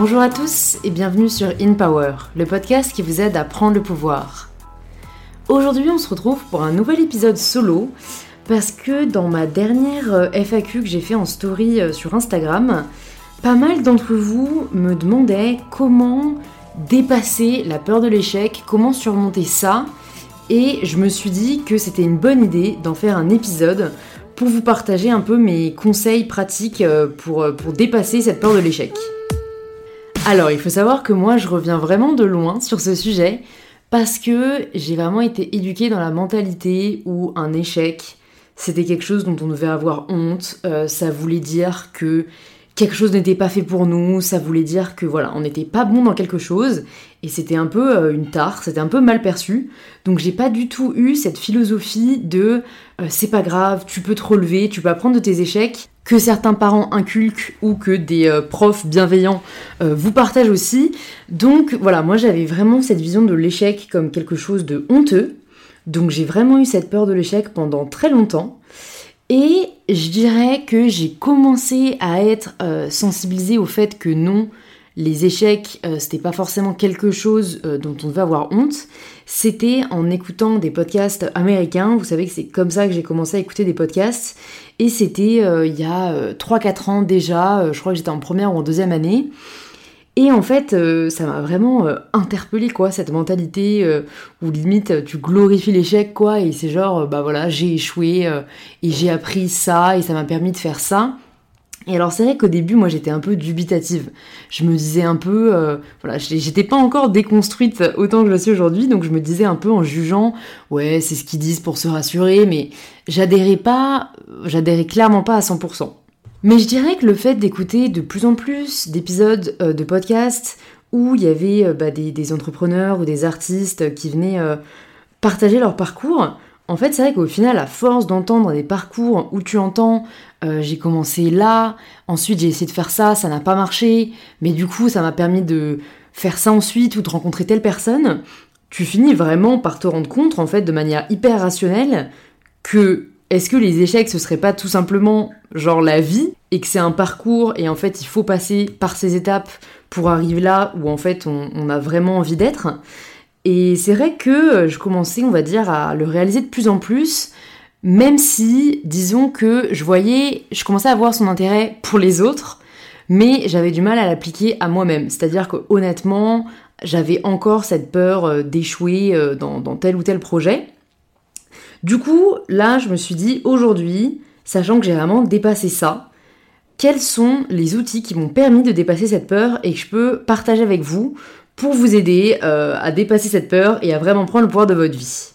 Bonjour à tous et bienvenue sur In Power, le podcast qui vous aide à prendre le pouvoir. Aujourd'hui, on se retrouve pour un nouvel épisode solo parce que dans ma dernière euh, FAQ que j'ai fait en story euh, sur Instagram, pas mal d'entre vous me demandaient comment dépasser la peur de l'échec, comment surmonter ça, et je me suis dit que c'était une bonne idée d'en faire un épisode pour vous partager un peu mes conseils pratiques euh, pour, pour dépasser cette peur de l'échec. Alors, il faut savoir que moi, je reviens vraiment de loin sur ce sujet parce que j'ai vraiment été éduquée dans la mentalité où un échec, c'était quelque chose dont on devait avoir honte, euh, ça voulait dire que quelque chose n'était pas fait pour nous, ça voulait dire que voilà, on n'était pas bon dans quelque chose, et c'était un peu euh, une tare, c'était un peu mal perçu. Donc j'ai pas du tout eu cette philosophie de euh, c'est pas grave, tu peux te relever, tu peux apprendre de tes échecs, que certains parents inculquent ou que des euh, profs bienveillants vous partagent aussi. Donc voilà, moi j'avais vraiment cette vision de l'échec comme quelque chose de honteux. Donc j'ai vraiment eu cette peur de l'échec pendant très longtemps. Et je dirais que j'ai commencé à être sensibilisée au fait que non, les échecs, euh, c'était pas forcément quelque chose euh, dont on devait avoir honte. C'était en écoutant des podcasts américains. Vous savez que c'est comme ça que j'ai commencé à écouter des podcasts. Et c'était il y a 3-4 ans déjà. je crois que j'étais en première ou en deuxième année. Et en fait, euh, ça m'a vraiment euh, interpellé quoi, cette mentalité euh, où limite tu glorifies l'échec, quoi, et c'est genre, bah voilà, j'ai échoué et j'ai appris ça et ça m'a permis de faire ça. Et alors c'est vrai qu'au début, moi j'étais un peu dubitative. Je me disais un peu, voilà, j'étais pas encore déconstruite autant que je le suis aujourd'hui, donc je me disais un peu en jugeant, ouais, c'est ce qu'ils disent pour se rassurer, mais j'adhérais pas, j'adhérais clairement pas à 100%. Mais je dirais que le fait d'écouter de plus en plus d'épisodes euh, de podcasts où il y avait euh, bah, des, entrepreneurs ou des artistes qui venaient euh, partager leur parcours, en fait c'est vrai qu'au final, à force d'entendre des parcours où tu entends j'ai commencé là, ensuite j'ai essayé de faire ça, ça n'a pas marché, mais du coup ça m'a permis de faire ça ensuite ou de rencontrer telle personne, tu finis vraiment par te rendre compte en fait de manière hyper rationnelle que est-ce que les échecs ce serait pas tout simplement genre la vie et que c'est un parcours et en fait il faut passer par ces étapes pour arriver là où en fait on, a vraiment envie d'être Et c'est vrai que je commençais on va dire à le réaliser de plus en plus même si disons que je voyais, je commençais à voir son intérêt pour les autres mais j'avais du mal à l'appliquer à moi-même. C'est-à-dire que honnêtement j'avais encore cette peur euh, d'échouer euh, dans tel ou tel projet. Du coup, là, je me suis dit, aujourd'hui, sachant que j'ai vraiment dépassé ça, quels sont les outils qui m'ont permis de dépasser cette peur et que je peux partager avec vous pour vous aider euh, à dépasser cette peur et à vraiment prendre le pouvoir de votre vie.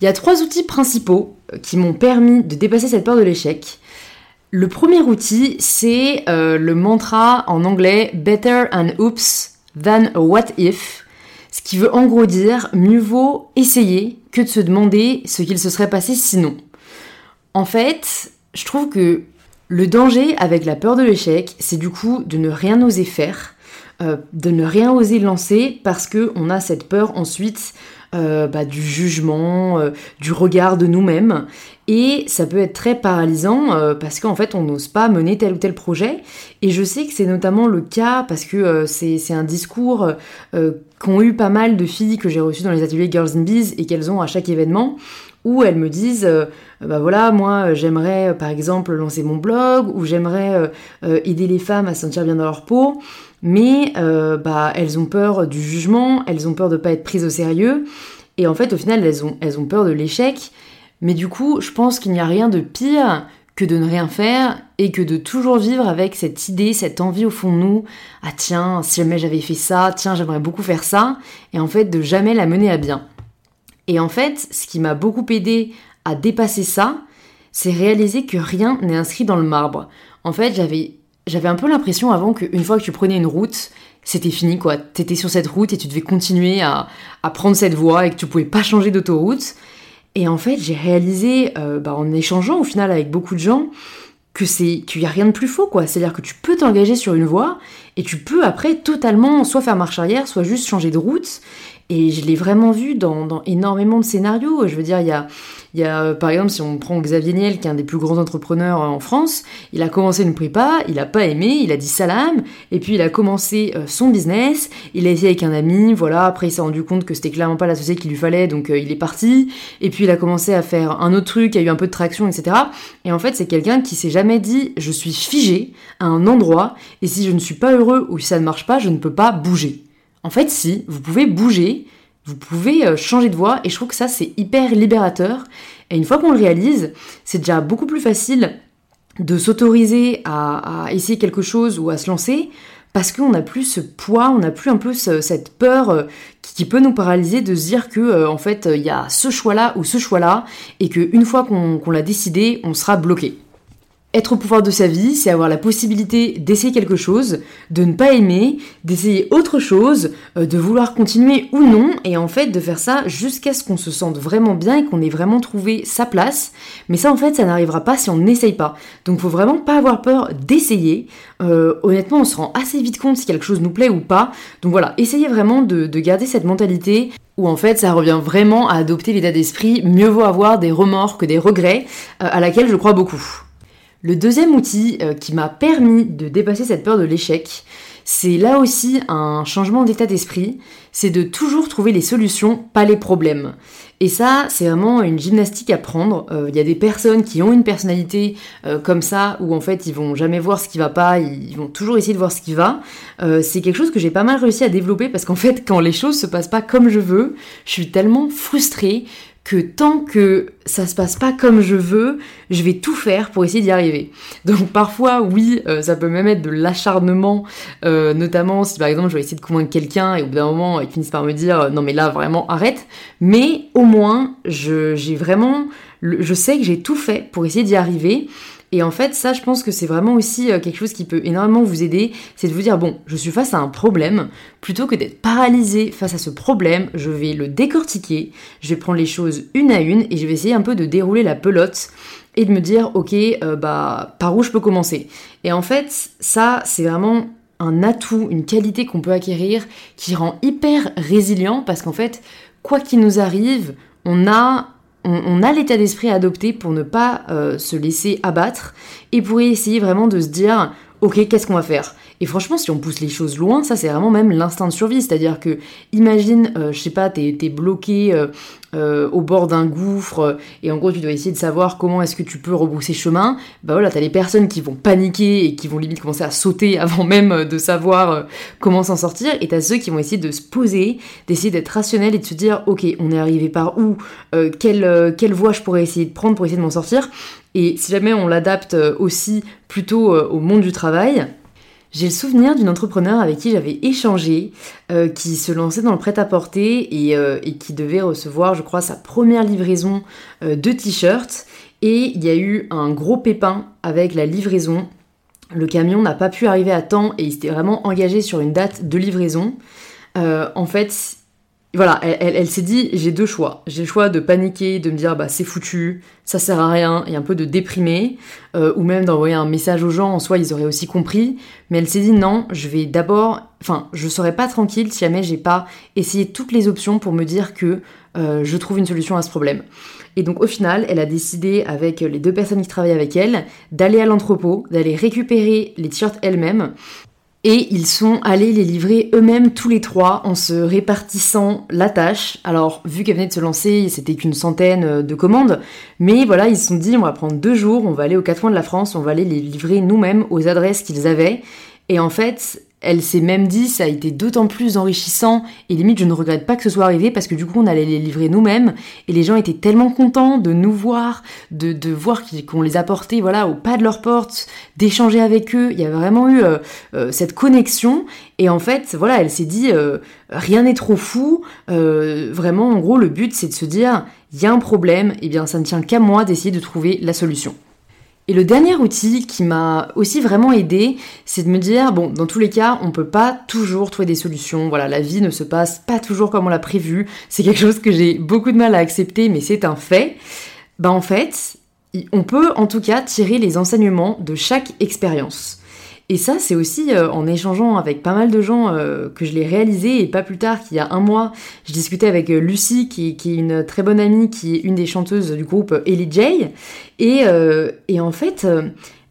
Il y a trois outils principaux euh, qui m'ont permis de dépasser cette peur de l'échec. Le premier outil, c'est euh, le mantra en anglais Better an oops than a what if. Ce qui veut en gros dire mieux vaut essayer que de se demander ce qu'il se serait passé sinon. En fait, je trouve que le danger avec la peur de l'échec, c'est du coup de ne rien oser faire, euh, de ne rien oser lancer parce que on a cette peur ensuite euh, bah, du jugement, euh, du regard de nous-mêmes. Et ça peut être très paralysant parce qu'en fait on n'ose pas mener tel ou tel projet. Et je sais que c'est notamment le cas parce que c'est un discours qu'ont eu pas mal de filles que j'ai reçues dans les ateliers Girls in Bees et qu'elles ont à chaque événement où elles me disent bah voilà moi j'aimerais par exemple lancer mon blog ou j'aimerais aider les femmes à se sentir bien dans leur peau mais bah elles ont peur du jugement elles ont peur de pas être prises au sérieux et en fait, au final, elles ont, elles ont peur de l'échec. Mais du coup, je pense qu'il n'y a rien de pire que de ne rien faire et que de toujours vivre avec cette idée, cette envie au fond de nous. Ah tiens, si jamais j'avais fait ça, tiens, j'aimerais beaucoup faire ça. Et en fait, de jamais la mener à bien. Et en fait, ce qui m'a beaucoup aidé à dépasser ça, c'est réaliser que rien n'est inscrit dans le marbre. En fait, j'avais un peu l'impression avant qu'une fois que tu prenais une route, c'était fini quoi. T'étais sur cette route et tu devais continuer à, prendre cette voie et que tu pouvais pas changer d'autoroute. Et en fait, j'ai réalisé, euh, bah, en échangeant au final avec beaucoup de gens, que c'est qu'il y a rien de plus faux quoi. C'est-à-dire que tu peux t'engager sur une voie et tu peux après totalement soit faire marche arrière, soit juste changer de route. Et je l'ai vraiment vu dans, énormément de scénarios. Je veux dire, il y a, il y a, euh, par exemple, si on prend Xavier Niel, qui est un des plus grands entrepreneurs euh, en France, il a commencé une prépa, il a pas aimé, il a dit salam, et puis il a commencé euh, son business, il a essayé avec un ami, voilà, après il s'est rendu compte que c'était clairement pas la société qu'il lui fallait, donc il est parti, et puis il a commencé à faire un autre truc, il a eu un peu de traction, etc. Et en fait, c'est quelqu'un qui s'est jamais dit, je suis figé à un endroit, et si je ne suis pas heureux ou si ça ne marche pas, je ne peux pas bouger. En fait, si, vous pouvez bouger, vous pouvez euh, changer de voie et je trouve que ça c'est hyper libérateur. Et une fois qu'on le réalise, c'est déjà beaucoup plus facile de s'autoriser à, essayer quelque chose ou à se lancer parce qu'on n'a plus ce poids, on n'a plus un peu cette peur euh, qui, peut nous paralyser de se dire que euh, en fait il y a ce choix-là ou ce choix-là et qu'une fois qu'on l'a décidé, on sera bloqué. Être au pouvoir de sa vie, c'est avoir la possibilité d'essayer quelque chose, de ne pas aimer, d'essayer autre chose, euh, de vouloir continuer ou non, et en fait de faire ça jusqu'à ce qu'on se sente vraiment bien et qu'on ait vraiment trouvé sa place. Mais ça en fait, ça n'arrivera pas si on n'essaye pas. Donc faut vraiment pas avoir peur d'essayer. Euh, honnêtement, on se rend assez vite compte si quelque chose nous plaît ou pas. Donc voilà, essayez vraiment de, garder cette mentalité où en fait ça revient vraiment à adopter l'état d'esprit mieux vaut avoir des remords que des regrets, euh, à laquelle je crois beaucoup. Le deuxième outil euh, qui m'a permis de dépasser cette peur de l'échec, c'est là aussi un changement d'état d'esprit, c'est de toujours trouver les solutions, pas les problèmes. Et ça, c'est vraiment une gymnastique à prendre. Il euh, y a des personnes qui ont une personnalité euh, comme ça, où en fait ils vont jamais voir ce qui va pas, ils vont toujours essayer de voir ce qui va. c'est quelque chose que j'ai pas mal réussi à développer parce qu'en fait, quand les choses se passent pas comme je veux, je suis tellement frustrée que tant que ça se passe pas comme je veux, je vais tout faire pour essayer d'y arriver. Donc parfois, oui, euh, ça peut même être de l'acharnement, euh, notamment si par exemple je vais essayer de convaincre quelqu'un et au bout d'un moment il finissent par me dire euh, non mais là vraiment arrête. Mais au moins, j'ai vraiment, je sais que j'ai tout fait pour essayer d'y arriver. Et en fait, ça, je pense que c'est vraiment aussi euh, quelque chose qui peut énormément vous aider, c'est de vous dire, bon, je suis face à un problème, plutôt que d'être paralysé face à ce problème, je vais le décortiquer, je vais prendre les choses une à une et je vais essayer un peu de dérouler la pelote et de me dire, ok, euh, bah, par où je peux commencer. Et en fait, ça, c'est vraiment un atout, une qualité qu'on peut acquérir qui rend hyper résilient parce qu'en fait, quoi qu'il nous arrive, on a on, a l'état d'esprit à adopter pour ne pas euh, se laisser abattre et pour essayer vraiment de se dire ok qu'est-ce qu'on va faire? Et franchement si on pousse les choses loin ça c'est vraiment même l'instinct de survie. C'est à dire que imagine euh, je sais pas t'es bloqué euh, euh, au bord d'un gouffre et en gros tu dois essayer de savoir comment est-ce que tu peux rebrousser chemin, bah voilà, t'as les personnes qui vont paniquer et qui vont limite commencer à sauter avant même de savoir comment s'en sortir. Et t'as ceux qui vont essayer de se poser, d'essayer d'être rationnel et de se dire ok on est arrivé par où, quelle voie je pourrais essayer de prendre pour essayer de m'en sortir. Et si jamais on l'adapte aussi plutôt au monde du travail, j'ai le souvenir d'une entrepreneur avec qui j'avais échangé, euh, qui se lançait dans le prêt-à-porter euh, et, qui devait recevoir, je crois, sa première livraison euh, de t-shirts. Et il y a eu un gros pépin avec la livraison. Le camion n'a pas pu arriver à temps et il s'était vraiment engagé sur une date de livraison. en fait, voilà, elle, s'est dit j'ai deux choix. J'ai le choix de paniquer, de me dire bah c'est foutu, ça sert à rien, et un peu de déprimer, euh, ou même d'envoyer un message aux gens, en soi ils auraient aussi compris. Mais elle s'est dit non, je vais d'abord, enfin je serai pas tranquille si jamais j'ai pas essayé toutes les options pour me dire que euh, je trouve une solution à ce problème. Et donc au final, elle a décidé avec les deux personnes qui travaillaient avec elle d'aller à l'entrepôt, d'aller récupérer les t-shirts elle-même et ils sont allés les livrer eux-mêmes tous les trois en se répartissant la tâche. Alors, vu qu'elle venait de se lancer, c'était qu'une centaine euh, de commandes, mais voilà, ils se sont dit on va prendre deux jours, on va aller aux quatre coins de la France, on va aller les livrer nous-mêmes aux adresses qu'ils avaient. Et en fait, elle s'est même dit ça a été d'autant plus enrichissant et limite je ne regrette pas que ce soit arrivé parce que du coup on allait les livrer nous-mêmes et les gens étaient tellement contents de nous voir, de, de voir qu'on les apportait voilà au pas de leur porte, d'échanger avec eux. Il y avait vraiment eu euh, euh, cette connexion et en fait voilà elle s'est dit euh, rien n'est trop fou. vraiment en gros le but c'est de se dire il y a un problème et bien ça ne tient qu'à moi d'essayer de trouver la solution. Et le dernier outil qui m'a aussi vraiment aidé, c'est de me dire, bon, dans tous les cas, on peut pas toujours trouver des solutions. Voilà, la vie ne se passe pas toujours comme on l'a prévu. C'est quelque chose que j'ai beaucoup de mal à accepter, mais c'est un fait. Bah, en fait, on peut en tout cas tirer les enseignements de chaque expérience. Et ça, c'est aussi euh, en échangeant avec pas mal de gens euh, que je l'ai réalisé. Et pas plus tard qu'il y a un mois, je discutais avec euh, Lucie, qui, est une très bonne amie, qui est une des chanteuses du groupe Ellie J. Et, en fait,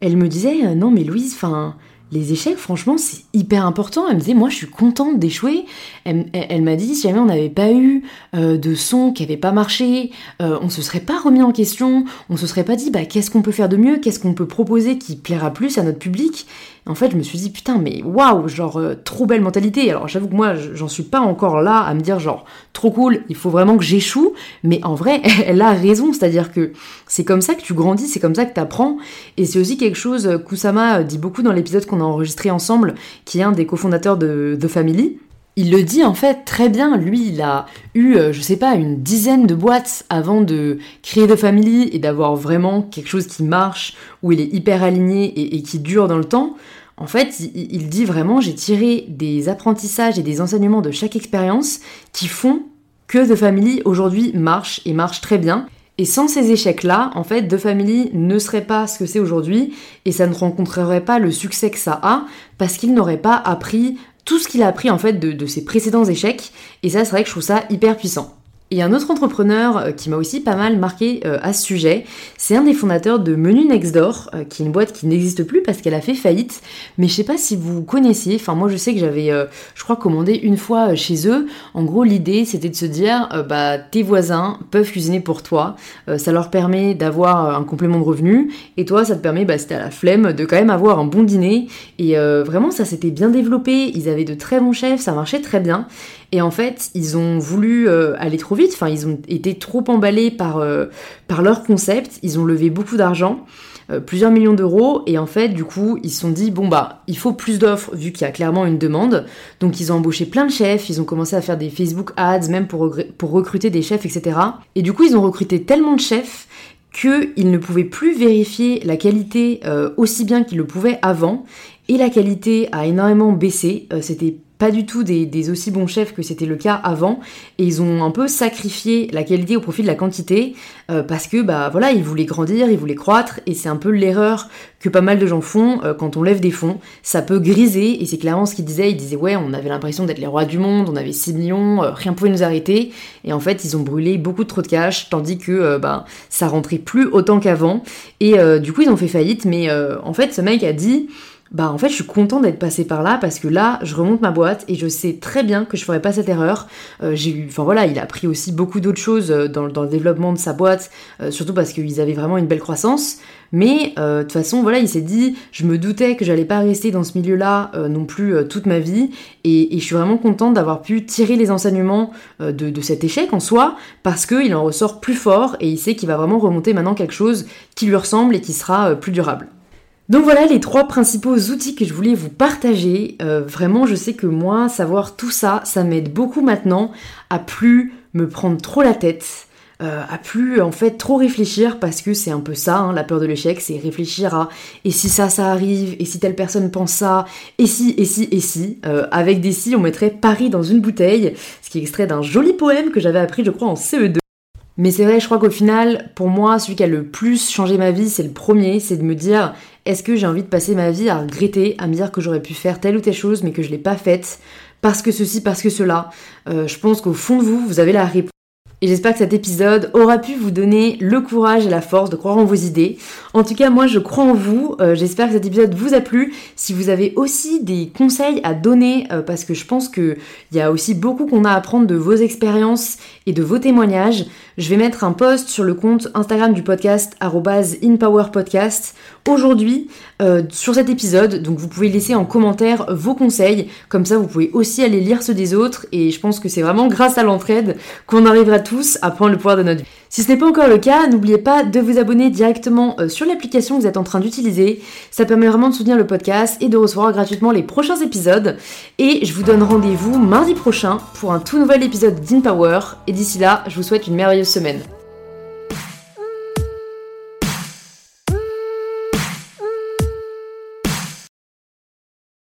elle me disait Non, mais Louise, enfin les échecs, franchement, c'est hyper important. Elle me disait, moi, je suis contente d'échouer. Elle, m'a dit, si jamais on n'avait pas eu de son qui n'avait pas marché, euh, on se serait pas remis en question, on se serait pas dit, bah, qu'est-ce qu'on peut faire de mieux, qu'est-ce qu'on peut proposer qui plaira plus à notre public? En fait, je me suis dit, putain, mais waouh, genre, euh, trop belle mentalité. Alors, j'avoue que moi, j'en suis pas encore là à me dire, genre, trop cool, il faut vraiment que j'échoue. Mais en vrai, elle a raison. C'est-à-dire que c'est comme ça que tu grandis, c'est comme ça que tu apprends. Et c'est aussi quelque chose, euh, Kusama dit beaucoup dans l'épisode qu'on a enregistré ensemble, qui est un des cofondateurs de The Family. Il le dit en fait très bien, lui il a eu, euh, je sais pas, une dizaine de boîtes avant de créer The Family et d'avoir vraiment quelque chose qui marche, où il est hyper aligné et, qui dure dans le temps. En fait, il, dit vraiment, j'ai tiré des apprentissages et des enseignements de chaque expérience qui font que The Family aujourd'hui marche et marche très bien. Et sans ces échecs-là, en fait, The Family ne serait pas ce que c'est aujourd'hui et ça ne rencontrerait pas le succès que ça a parce qu'il n'aurait pas appris tout ce qu'il a appris en fait de, ses précédents échecs. Et ça, c'est vrai que je trouve ça hyper puissant. Et un autre entrepreneur euh, qui m'a aussi pas mal marqué euh, à ce sujet, c'est un des fondateurs de Menu Next Door, euh, qui est une boîte qui n'existe plus parce qu'elle a fait faillite. Mais je sais pas si vous connaissiez, enfin moi je sais que j'avais, je crois, commandé une fois chez eux. En gros, l'idée c'était de se dire, bah tes voisins peuvent cuisiner pour toi, ça leur permet d'avoir un complément de revenu, et toi ça te permet, bah si à la flemme, de quand même avoir un bon dîner. Et vraiment ça s'était bien développé, ils avaient de très bons chefs, ça marchait très bien. Et en fait, ils ont voulu euh, aller trop vite, enfin, ils ont été trop emballés par, euh, par leur concept, ils ont levé beaucoup d'argent, euh, plusieurs millions d'euros, et en fait, du coup, ils se sont dit, bon bah, il faut plus d'offres, vu qu'il y a clairement une demande. Donc, ils ont embauché plein de chefs, ils ont commencé à faire des Facebook ads, même pour, pour recruter des chefs, etc. Et du coup, ils ont recruté tellement de chefs qu'ils ne pouvaient plus vérifier la qualité aussi bien qu'ils le pouvaient avant, et la qualité a énormément baissé, c'était pas du tout des, aussi bons chefs que c'était le cas avant. Et ils ont un peu sacrifié la qualité au profit de la quantité euh, parce que bah voilà ils voulaient grandir, ils voulaient croître et c'est un peu l'erreur que pas mal de gens font euh, quand on lève des fonds, ça peut griser et c'est clairement ce qu'ils disaient, ils disaient ouais on avait l'impression d'être les rois du monde, on avait 6 millions, euh, rien pouvait nous arrêter. Et en fait ils ont brûlé beaucoup trop de cash tandis que bah ça rentrait plus autant qu'avant. Et du coup ils ont fait faillite mais en fait ce mec a dit bah en fait je suis content d'être passé par là parce que là je remonte ma boîte et je sais très bien que je ferai pas cette erreur. Euh, j'ai eu, enfin voilà, il a appris aussi beaucoup d'autres choses euh, dans, le développement de sa boîte, euh, surtout parce qu'ils avaient vraiment une belle croissance. Mais de toute façon voilà, il s'est dit, je me doutais que j'allais pas rester dans ce milieu-là non plus toute ma vie et, je suis vraiment contente d'avoir pu tirer les enseignements de, de, cet échec en soi parce qu'il en ressort plus fort et il sait qu'il va vraiment remonter maintenant quelque chose qui lui ressemble et qui sera plus durable. Donc voilà les trois principaux outils que je voulais vous partager. Euh, vraiment, je sais que moi, savoir tout ça, ça m'aide beaucoup maintenant à plus me prendre trop la tête, euh, à plus en fait trop réfléchir parce que c'est un peu ça, hein, la peur de l'échec, c'est réfléchir à et si ça, ça arrive, et si telle personne pense ça, et si, et si, et si? Euh, avec des si, on mettrait Paris dans une bouteille, ce qui est extrait d'un joli poème que j'avais appris, je crois, en CE2. Mais c'est vrai, je crois qu'au final, pour moi, celui qui a le plus changé ma vie, c'est le premier, c'est de me dire est-ce que j'ai envie de passer ma vie à regretter, à me dire que j'aurais pu faire telle ou telle chose mais que je l'ai pas faite parce que ceci, parce que cela euh, Je pense qu'au fond de vous, vous avez la réponse. Et j'espère que cet épisode aura pu vous donner le courage et la force de croire en vos idées. En tout cas, moi, je crois en vous. Euh, j'espère que cet épisode vous a plu. Si vous avez aussi des conseils à donner, euh, parce que je pense qu'il y a aussi beaucoup qu'on a à apprendre de vos expériences et de vos témoignages, je vais mettre un post sur le compte Instagram du podcast @inpowerpodcast aujourd'hui euh, sur cet épisode. Donc vous pouvez laisser en commentaire vos conseils. Comme ça, vous pouvez aussi aller lire ceux des autres. Et je pense que c'est vraiment grâce à l'entraide qu'on arrivera à prendre le pouvoir de notre vie. Si ce n'est pas encore le cas, n'oubliez pas de vous abonner directement euh, sur l'application que vous êtes en train d'utiliser. Ça permet vraiment de soutenir le podcast et de recevoir gratuitement les prochains épisodes. Et je vous donne rendez-vous mardi prochain pour un tout nouvel épisode d'InPower. Et d'ici là, je vous souhaite une merveilleuse semaine.